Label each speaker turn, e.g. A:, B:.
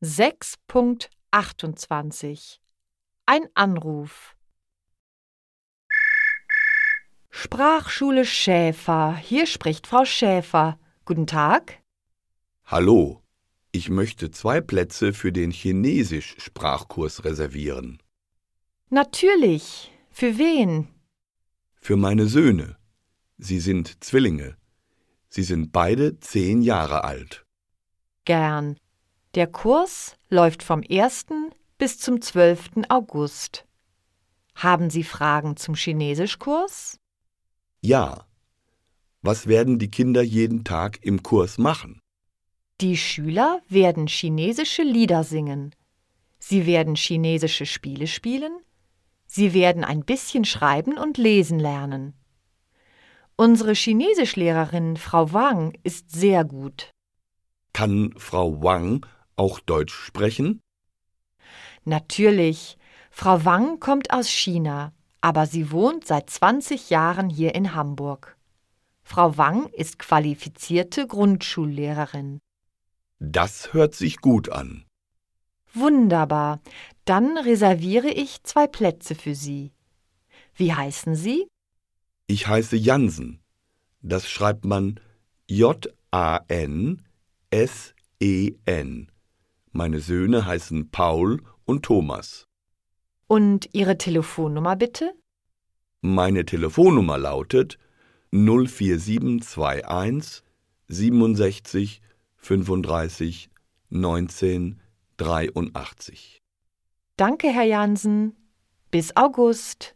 A: 6.28 Ein Anruf Sprachschule Schäfer. Hier spricht Frau Schäfer. Guten Tag.
B: Hallo, ich möchte zwei Plätze für den Chinesisch-Sprachkurs reservieren.
A: Natürlich. Für wen?
B: Für meine Söhne. Sie sind Zwillinge. Sie sind beide zehn Jahre alt.
A: Gern. Der Kurs läuft vom 1. bis zum 12. August. Haben Sie Fragen zum Chinesischkurs?
B: Ja. Was werden die Kinder jeden Tag im Kurs machen?
A: Die Schüler werden chinesische Lieder singen. Sie werden chinesische Spiele spielen. Sie werden ein bisschen schreiben und lesen lernen. Unsere Chinesischlehrerin Frau Wang ist sehr gut.
B: Kann Frau Wang auch Deutsch sprechen?
A: Natürlich. Frau Wang kommt aus China, aber sie wohnt seit 20 Jahren hier in Hamburg. Frau Wang ist qualifizierte Grundschullehrerin.
B: Das hört sich gut an.
A: Wunderbar. Dann reserviere ich zwei Plätze für Sie. Wie heißen Sie?
B: Ich heiße Jansen. Das schreibt man J-A-N-S-E-N. Meine Söhne heißen Paul und Thomas.
A: Und Ihre Telefonnummer bitte?
B: Meine Telefonnummer lautet 04721 67 35 19 83.
A: Danke, Herr Jansen. Bis August.